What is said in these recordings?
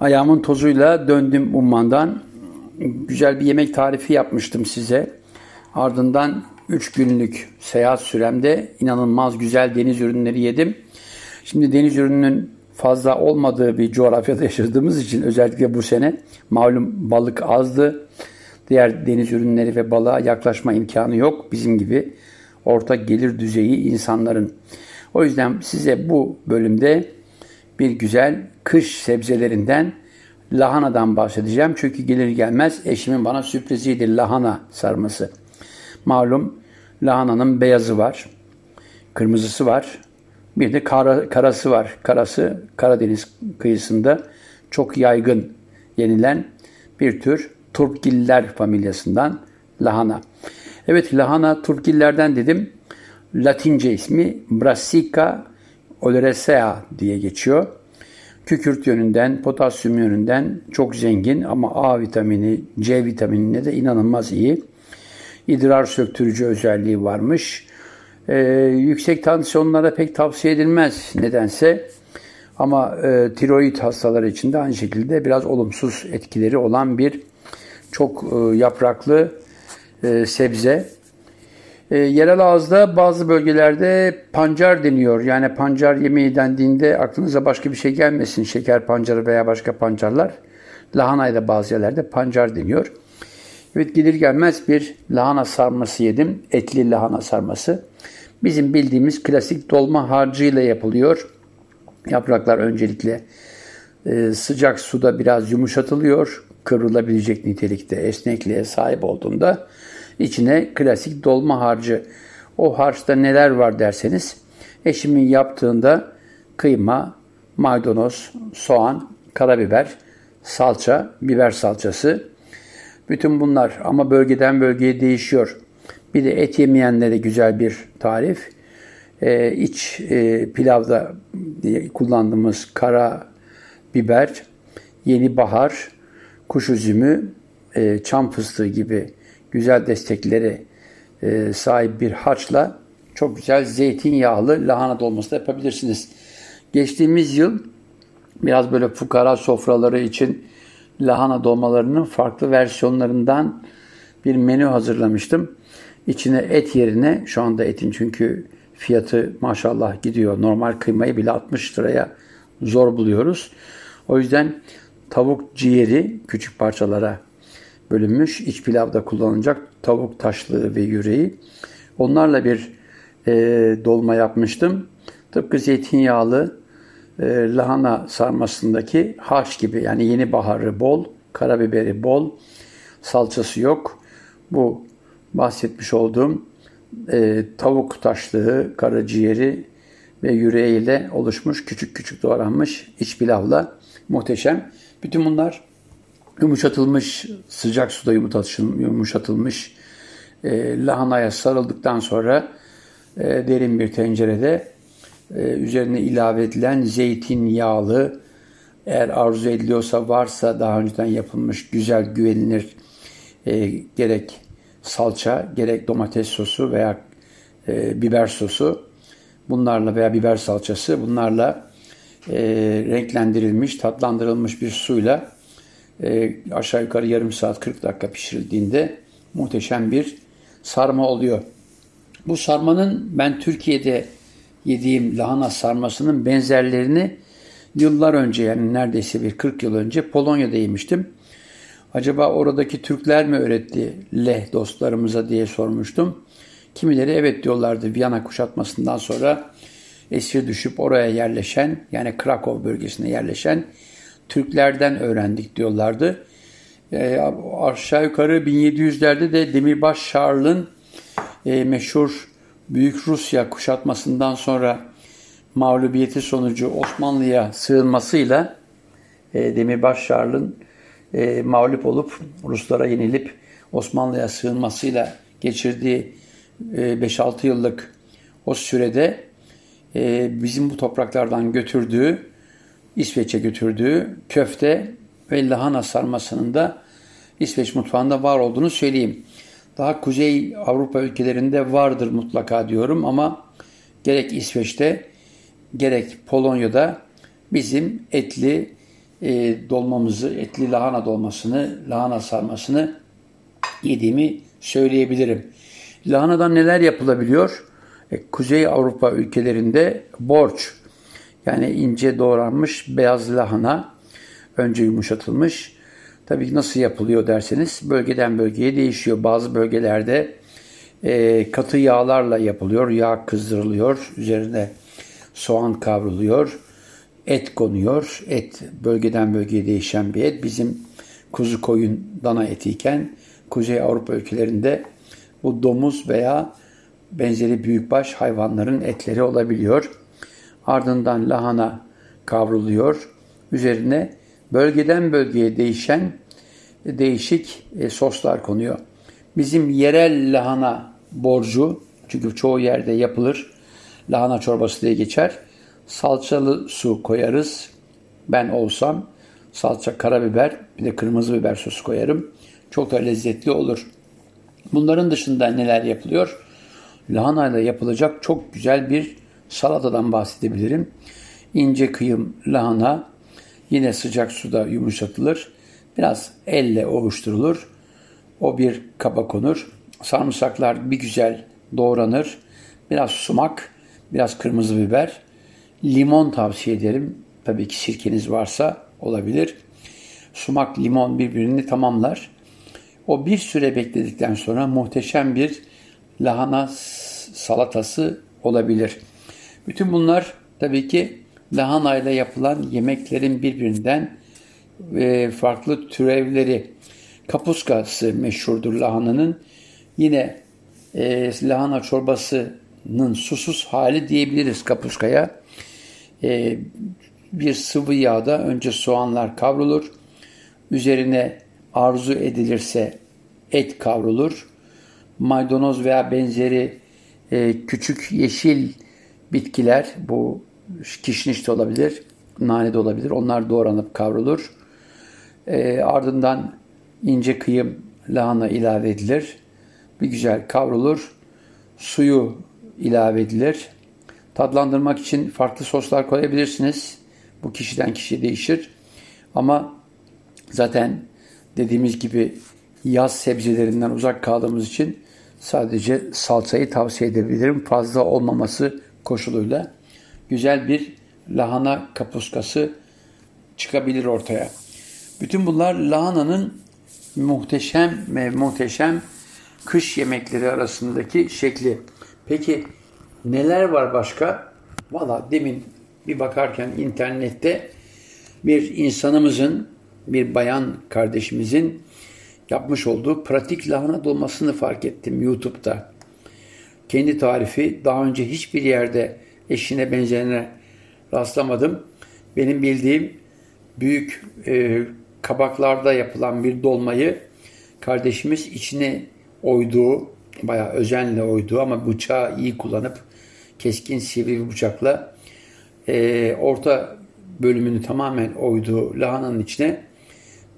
Ayağımın tozuyla döndüm ummandan. Güzel bir yemek tarifi yapmıştım size. Ardından 3 günlük seyahat süremde inanılmaz güzel deniz ürünleri yedim. Şimdi deniz ürününün fazla olmadığı bir coğrafyada yaşadığımız için özellikle bu sene malum balık azdı. Diğer deniz ürünleri ve balığa yaklaşma imkanı yok bizim gibi orta gelir düzeyi insanların. O yüzden size bu bölümde bir güzel kış sebzelerinden lahanadan bahsedeceğim. Çünkü gelir gelmez eşimin bana sürpriziydi lahana sarması. Malum lahananın beyazı var, kırmızısı var, bir de kara, karası var. Karası Karadeniz kıyısında çok yaygın yenilen bir tür turpgiller familyasından lahana. Evet lahana turpgillerden dedim. Latince ismi Brassica oleracea diye geçiyor. Kükürt yönünden, potasyum yönünden çok zengin ama A vitamini, C vitaminine de inanılmaz iyi. İdrar söktürücü özelliği varmış. Ee, yüksek tansiyonlara pek tavsiye edilmez nedense. Ama e, tiroid hastaları için de aynı şekilde biraz olumsuz etkileri olan bir çok e, yapraklı e, sebze. E, yerel ağızda bazı bölgelerde pancar deniyor. Yani pancar yemeği dendiğinde aklınıza başka bir şey gelmesin. Şeker pancarı veya başka pancarlar. Lahanayı da bazı yerlerde pancar deniyor. Evet gelir gelmez bir lahana sarması yedim. Etli lahana sarması. Bizim bildiğimiz klasik dolma harcıyla yapılıyor. Yapraklar öncelikle e, sıcak suda biraz yumuşatılıyor. Kıvrılabilecek nitelikte esnekliğe sahip olduğunda içine klasik dolma harcı. O harçta neler var derseniz eşimin yaptığında kıyma, maydanoz, soğan, karabiber, salça, biber salçası. Bütün bunlar ama bölgeden bölgeye değişiyor. Bir de et yemeyenlere güzel bir tarif. Ee, iç e, pilavda kullandığımız kara biber, yeni bahar, kuş üzümü, e, çam fıstığı gibi güzel destekleri e, sahip bir harçla çok güzel zeytinyağlı lahana dolması da yapabilirsiniz. Geçtiğimiz yıl biraz böyle fukara sofraları için lahana dolmalarının farklı versiyonlarından bir menü hazırlamıştım. İçine et yerine şu anda etin çünkü fiyatı maşallah gidiyor. Normal kıymayı bile 60 liraya zor buluyoruz. O yüzden tavuk ciğeri küçük parçalara bölünmüş. iç pilavda kullanılacak tavuk taşlığı ve yüreği. Onlarla bir e, dolma yapmıştım. Tıpkı zeytinyağlı e, lahana sarmasındaki haş gibi yani yeni baharı bol, karabiberi bol, salçası yok. Bu bahsetmiş olduğum e, tavuk taşlığı, karaciğeri ve yüreğiyle oluşmuş küçük küçük doğranmış iç pilavla muhteşem. Bütün bunlar yumuşatılmış, sıcak suda yumuşatılmış e, lahanaya sarıldıktan sonra e, derin bir tencerede e, üzerine ilave edilen zeytinyağlı, eğer arzu ediliyorsa varsa daha önceden yapılmış güzel güvenilir e, gerek salça, gerek domates sosu veya e, biber sosu bunlarla veya biber salçası bunlarla e, renklendirilmiş, tatlandırılmış bir suyla e, aşağı yukarı yarım saat 40 dakika pişirildiğinde muhteşem bir sarma oluyor. Bu sarmanın ben Türkiye'de yediğim lahana sarmasının benzerlerini yıllar önce yani neredeyse bir 40 yıl önce Polonya'da yemiştim. Acaba oradaki Türkler mi öğretti leh dostlarımıza diye sormuştum. Kimileri evet diyorlardı Viyana kuşatmasından sonra esir düşüp oraya yerleşen yani Krakow bölgesine yerleşen Türklerden öğrendik diyorlardı. E, aşağı yukarı 1700'lerde de Demirbaş Charles'ın e, meşhur Büyük Rusya kuşatmasından sonra mağlubiyeti sonucu Osmanlı'ya sığınmasıyla e, Demirbaş Charles'ın e, mağlup olup Ruslara yenilip Osmanlı'ya sığınmasıyla geçirdiği e, 5-6 yıllık o sürede e, bizim bu topraklardan götürdüğü İsveç'e götürdüğü köfte ve lahana sarmasının da İsveç mutfağında var olduğunu söyleyeyim. Daha Kuzey Avrupa ülkelerinde vardır mutlaka diyorum ama gerek İsveç'te gerek Polonya'da bizim etli e, dolmamızı, etli lahana dolmasını, lahana sarmasını yediğimi söyleyebilirim. Lahanadan neler yapılabiliyor? E, Kuzey Avrupa ülkelerinde borç, yani ince doğranmış beyaz lahana, önce yumuşatılmış. Tabii nasıl yapılıyor derseniz bölgeden bölgeye değişiyor. Bazı bölgelerde e, katı yağlarla yapılıyor. Yağ kızdırılıyor. Üzerine soğan kavruluyor. Et konuyor. Et bölgeden bölgeye değişen bir et. Bizim kuzu koyun dana etiyken Kuzey Avrupa ülkelerinde bu domuz veya benzeri büyükbaş hayvanların etleri olabiliyor. Ardından lahana kavruluyor. Üzerine bölgeden bölgeye değişen değişik e, soslar konuyor. Bizim yerel lahana borcu, çünkü çoğu yerde yapılır, lahana çorbası diye geçer. Salçalı su koyarız. Ben olsam salça, karabiber, bir de kırmızı biber sosu koyarım. Çok da lezzetli olur. Bunların dışında neler yapılıyor? Lahana ile yapılacak çok güzel bir salatadan bahsedebilirim. İnce kıyım lahana yine sıcak suda yumuşatılır. Biraz elle ovuşturulur. O bir kaba konur. Sarımsaklar bir güzel doğranır. Biraz sumak, biraz kırmızı biber. Limon tavsiye ederim. Tabii ki sirkeniz varsa olabilir. Sumak, limon birbirini tamamlar. O bir süre bekledikten sonra muhteşem bir lahana salatası olabilir. Bütün bunlar tabii ki lahana ile yapılan yemeklerin birbirinden e, farklı türevleri. Kapuskası meşhurdur lahananın. Yine e, lahana çorbasının susuz hali diyebiliriz kapuskaya. E, bir sıvı yağda önce soğanlar kavrulur. Üzerine arzu edilirse et kavrulur. Maydanoz veya benzeri e, küçük yeşil bitkiler bu kişniş de olabilir, nane de olabilir. Onlar doğranıp kavrulur. E, ardından ince kıyım lahana ilave edilir. Bir güzel kavrulur. Suyu ilave edilir. Tadlandırmak için farklı soslar koyabilirsiniz. Bu kişiden kişiye değişir. Ama zaten dediğimiz gibi yaz sebzelerinden uzak kaldığımız için sadece salçayı tavsiye edebilirim. Fazla olmaması koşuluyla güzel bir lahana kapuskası çıkabilir ortaya. Bütün bunlar lahananın muhteşem ve muhteşem kış yemekleri arasındaki şekli. Peki neler var başka? Valla demin bir bakarken internette bir insanımızın, bir bayan kardeşimizin yapmış olduğu pratik lahana dolmasını fark ettim YouTube'da. Kendi tarifi daha önce hiçbir yerde eşine benzerine rastlamadım. Benim bildiğim büyük e, kabaklarda yapılan bir dolmayı kardeşimiz içine oyduğu, bayağı özenle oyduğu ama bıçağı iyi kullanıp keskin sivri bir bıçakla e, orta bölümünü tamamen oyduğu lahananın içine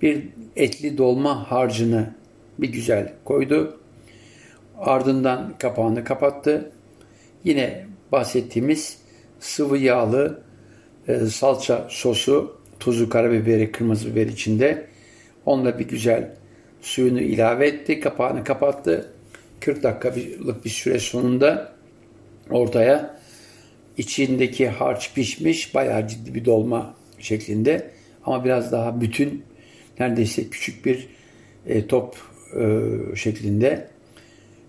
bir etli dolma harcını bir güzel koydu. Ardından kapağını kapattı. Yine bahsettiğimiz sıvı yağlı e, salça sosu, tuzu, karabiberi, kırmızı biber içinde. Onunla bir güzel suyunu ilave etti. Kapağını kapattı. 40 dakikalık bir süre sonunda ortaya içindeki harç pişmiş bayağı ciddi bir dolma şeklinde ama biraz daha bütün neredeyse küçük bir e, top e, şeklinde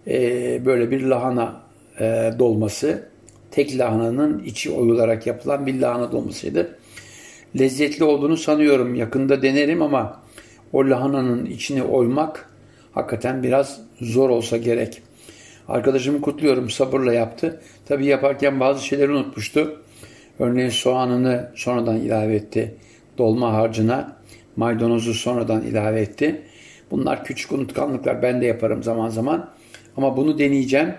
e, böyle bir lahana e, dolması tek lahananın içi oyularak yapılan bir lahana dolmasıydı. Lezzetli olduğunu sanıyorum. Yakında denerim ama o lahananın içine oymak hakikaten biraz zor olsa gerek. Arkadaşımı kutluyorum. Sabırla yaptı. Tabi yaparken bazı şeyleri unutmuştu. Örneğin soğanını sonradan ilave etti. Dolma harcına maydanozu sonradan ilave etti. Bunlar küçük unutkanlıklar. Ben de yaparım zaman zaman. Ama bunu deneyeceğim.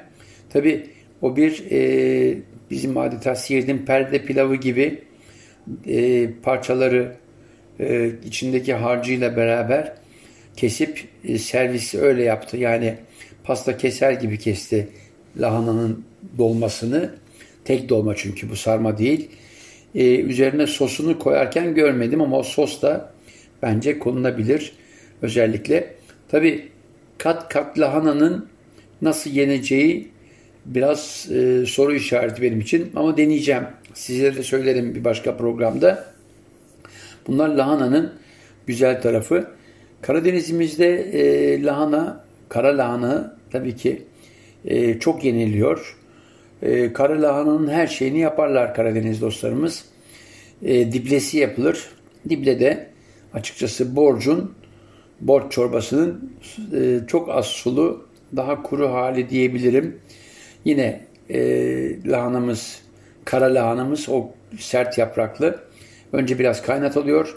Tabi o bir e, bizim adeta Siirt'in perde pilavı gibi e, parçaları e, içindeki harcıyla beraber kesip e, servisi öyle yaptı. Yani pasta keser gibi kesti lahananın dolmasını. Tek dolma çünkü bu sarma değil. e, üzerine sosunu koyarken görmedim ama o sos da bence konulabilir özellikle. Tabi kat kat lahananın nasıl yeneceği biraz e, soru işareti benim için ama deneyeceğim. Size de söylerim bir başka programda. Bunlar lahananın güzel tarafı. Karadenizimizde e, lahana, kara lahana tabii ki e, çok yeniliyor. E, kara lahananın her şeyini yaparlar Karadeniz dostlarımız. E, diblesi yapılır. Dible de açıkçası borcun, borç çorbasının e, çok az sulu, daha kuru hali diyebilirim. Yine e, lahanamız, kara lahanamız o sert yapraklı. Önce biraz kaynatılıyor.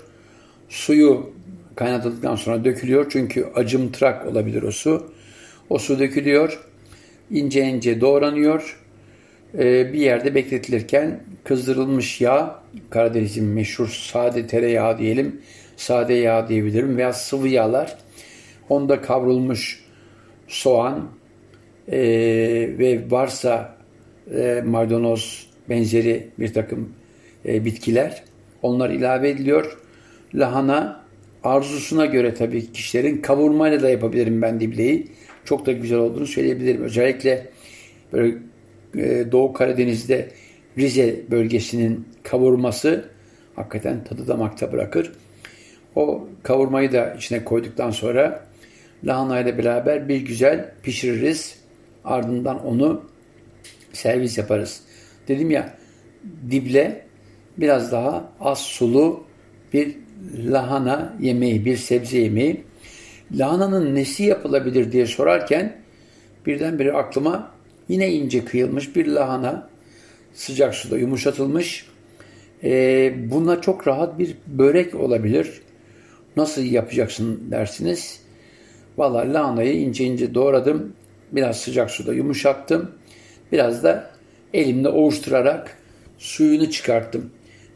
Suyu kaynatıldıktan sonra dökülüyor. Çünkü acımtırak olabilir o su. O su dökülüyor. ince ince doğranıyor. Ee, bir yerde bekletilirken kızdırılmış yağ, Karadeniz'in meşhur sade tereyağı diyelim, sade yağ diyebilirim veya sıvı yağlar. Onda kavrulmuş soğan e, ve varsa e, maydanoz benzeri bir takım e, bitkiler. Onlar ilave ediliyor. Lahana arzusuna göre tabii kişilerin kavurmayla da yapabilirim ben dibleyi. Çok da güzel olduğunu söyleyebilirim. Özellikle böyle e, Doğu Karadeniz'de Rize bölgesinin kavurması hakikaten tadı damakta bırakır. O kavurmayı da içine koyduktan sonra lahana ile beraber bir güzel pişiririz. Ardından onu servis yaparız. Dedim ya dible biraz daha az sulu bir lahana yemeği, bir sebze yemeği. Lahananın nesi yapılabilir diye sorarken birdenbire aklıma yine ince kıyılmış bir lahana sıcak suda yumuşatılmış. Ee, buna çok rahat bir börek olabilir. Nasıl yapacaksın dersiniz. Valla lahanayı ince ince doğradım. Biraz sıcak suda yumuşattım. Biraz da elimle ovuşturarak suyunu çıkarttım.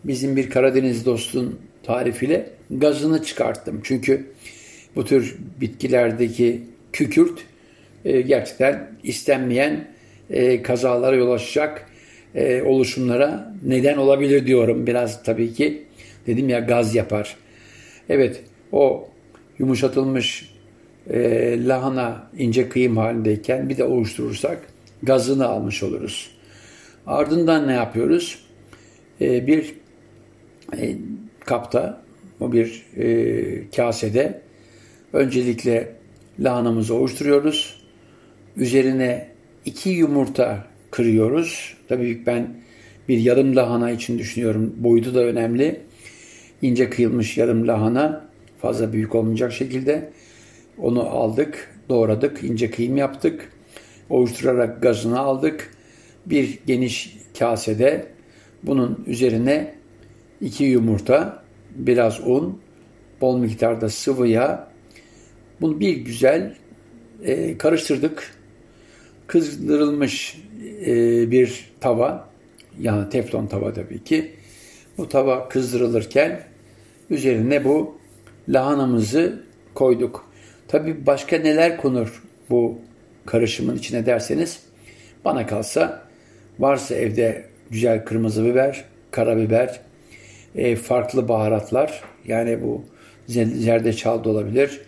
Bizim bir Karadeniz dostun tarifiyle gazını çıkarttım. Çünkü bu tür bitkilerdeki kükürt e, gerçekten istenmeyen e, kazalara yol açacak e, oluşumlara neden olabilir diyorum. Biraz tabii ki dedim ya gaz yapar. Evet o yumuşatılmış e, lahana ince kıyım halindeyken bir de oluşturursak gazını almış oluruz. Ardından ne yapıyoruz? E, bir e, kapta, bir e, kasede öncelikle lahanamızı oluşturuyoruz. Üzerine iki yumurta kırıyoruz. Tabii ben bir yarım lahana için düşünüyorum. Boyutu da önemli. İnce kıyılmış yarım lahana fazla büyük olmayacak şekilde onu aldık, doğradık, ince kıyım yaptık. Oluşturarak gazını aldık. Bir geniş kasede bunun üzerine iki yumurta, biraz un, bol miktarda sıvı yağ. Bunu bir güzel e, karıştırdık. Kızdırılmış e, bir tava, yani teflon tava tabii ki. Bu tava kızdırılırken üzerine bu lahanamızı koyduk. Tabii başka neler konur bu karışımın içine derseniz bana kalsa varsa evde güzel kırmızı biber, karabiber, e, farklı baharatlar yani bu zerdeçal da olabilir.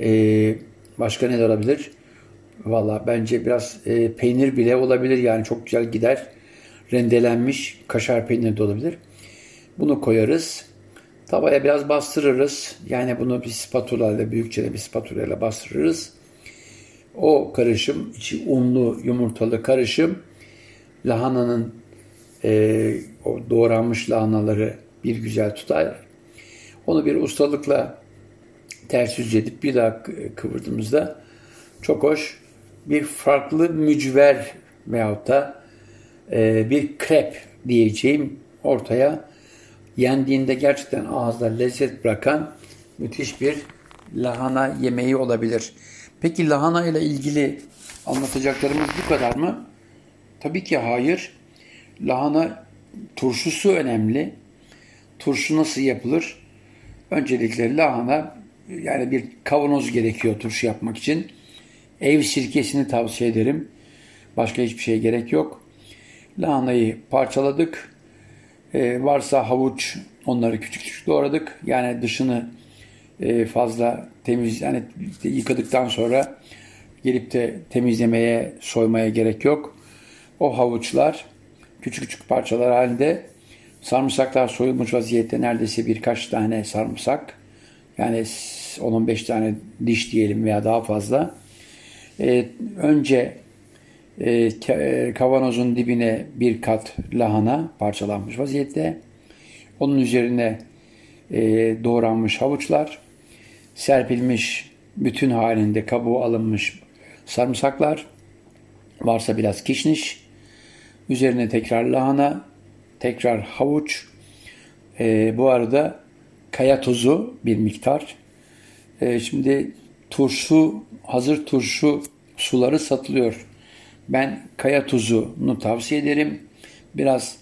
E, başka ne olabilir? Valla bence biraz e, peynir bile olabilir yani çok güzel gider. Rendelenmiş kaşar peynir de olabilir. Bunu koyarız. Tavaya biraz bastırırız. Yani bunu bir spatula ile büyükçe bir spatula ile bastırırız. O karışım, içi unlu yumurtalı karışım lahananın e, o doğranmış lahanaları bir güzel tutar. Onu bir ustalıkla ters yüz edip bir daha kıvırdığımızda çok hoş bir farklı mücver veyahut da e, bir krep diyeceğim ortaya yendiğinde gerçekten ağızda lezzet bırakan müthiş bir lahana yemeği olabilir. Peki lahana ile ilgili anlatacaklarımız bu kadar mı? Tabii ki hayır. Lahana turşusu önemli. Turşu nasıl yapılır? Öncelikle lahana yani bir kavanoz gerekiyor turşu yapmak için. Ev sirkesini tavsiye ederim. Başka hiçbir şey gerek yok. Lahanayı parçaladık. E, varsa havuç onları küçük küçük doğradık. Yani dışını e, fazla temiz yani yıkadıktan sonra gelip de temizlemeye, soymaya gerek yok. O havuçlar küçük küçük parçalar halinde sarımsaklar soyulmuş vaziyette neredeyse birkaç tane sarımsak yani 10-15 tane diş diyelim veya daha fazla. Ee, önce e, kavanozun dibine bir kat lahana parçalanmış vaziyette. Onun üzerine e, doğranmış havuçlar, serpilmiş bütün halinde kabuğu alınmış sarımsaklar, varsa biraz kişniş, üzerine tekrar lahana, tekrar havuç, e, bu arada kaya tuzu bir miktar. E, şimdi turşu, hazır turşu suları satılıyor. Ben kaya tuzunu tavsiye ederim. Biraz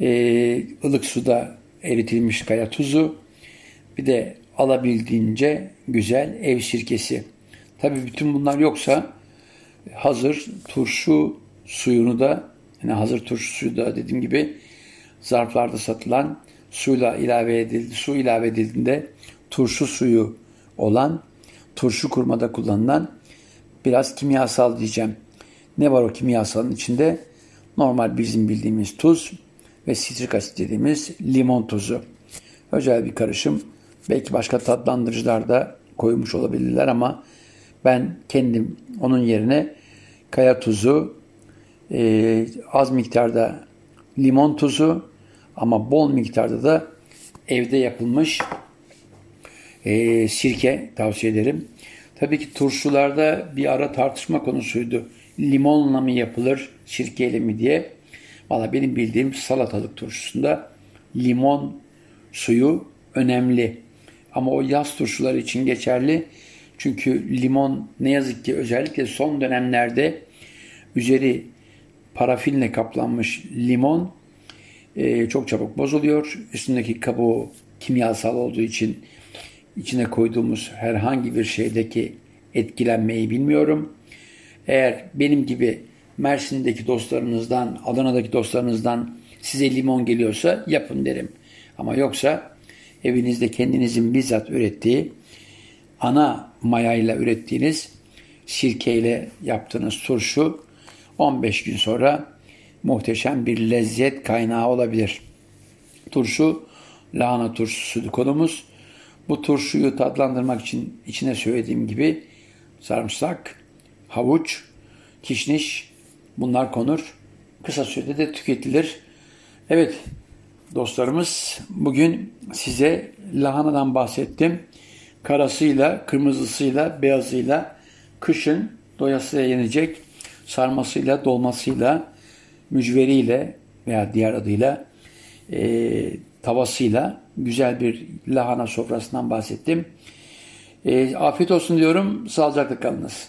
e, ılık suda eritilmiş kaya tuzu. Bir de alabildiğince güzel ev sirkesi. Tabi bütün bunlar yoksa hazır turşu suyunu da yani hazır turşu suyu da dediğim gibi zarflarda satılan suyla ilave edildi. Su ilave edildiğinde turşu suyu olan turşu kurmada kullanılan biraz kimyasal diyeceğim. Ne var o kimyasalın içinde? Normal bizim bildiğimiz tuz ve sitrik asit dediğimiz limon tuzu. Özel bir karışım. Belki başka tatlandırıcılar da koymuş olabilirler ama ben kendim onun yerine kaya tuzu, e, az miktarda limon tuzu ama bol miktarda da evde yapılmış e, sirke tavsiye ederim. Tabii ki turşularda bir ara tartışma konusuydu. Limonla mı yapılır, sirkeyle mi diye. Valla benim bildiğim salatalık turşusunda limon suyu önemli. Ama o yaz turşuları için geçerli. Çünkü limon ne yazık ki özellikle son dönemlerde üzeri parafinle kaplanmış limon e, çok çabuk bozuluyor. Üstündeki kabuğu kimyasal olduğu için içine koyduğumuz herhangi bir şeydeki etkilenmeyi bilmiyorum. Eğer benim gibi Mersin'deki dostlarınızdan, Adana'daki dostlarınızdan size limon geliyorsa yapın derim. Ama yoksa evinizde kendinizin bizzat ürettiği ana mayayla ürettiğiniz sirkeyle yaptığınız turşu 15 gün sonra muhteşem bir lezzet kaynağı olabilir. Turşu lahana turşusu konumuz. Bu turşuyu tatlandırmak için içine söylediğim gibi sarımsak, havuç, kişniş bunlar konur. Kısa sürede de tüketilir. Evet dostlarımız bugün size lahanadan bahsettim. Karasıyla, kırmızısıyla, beyazıyla kışın doyasıya yenecek sarmasıyla, dolmasıyla, mücveriyle veya diğer adıyla e, tavasıyla güzel bir lahana sofrasından bahsettim. E, afiyet olsun diyorum. Sağlıcakla kalınız.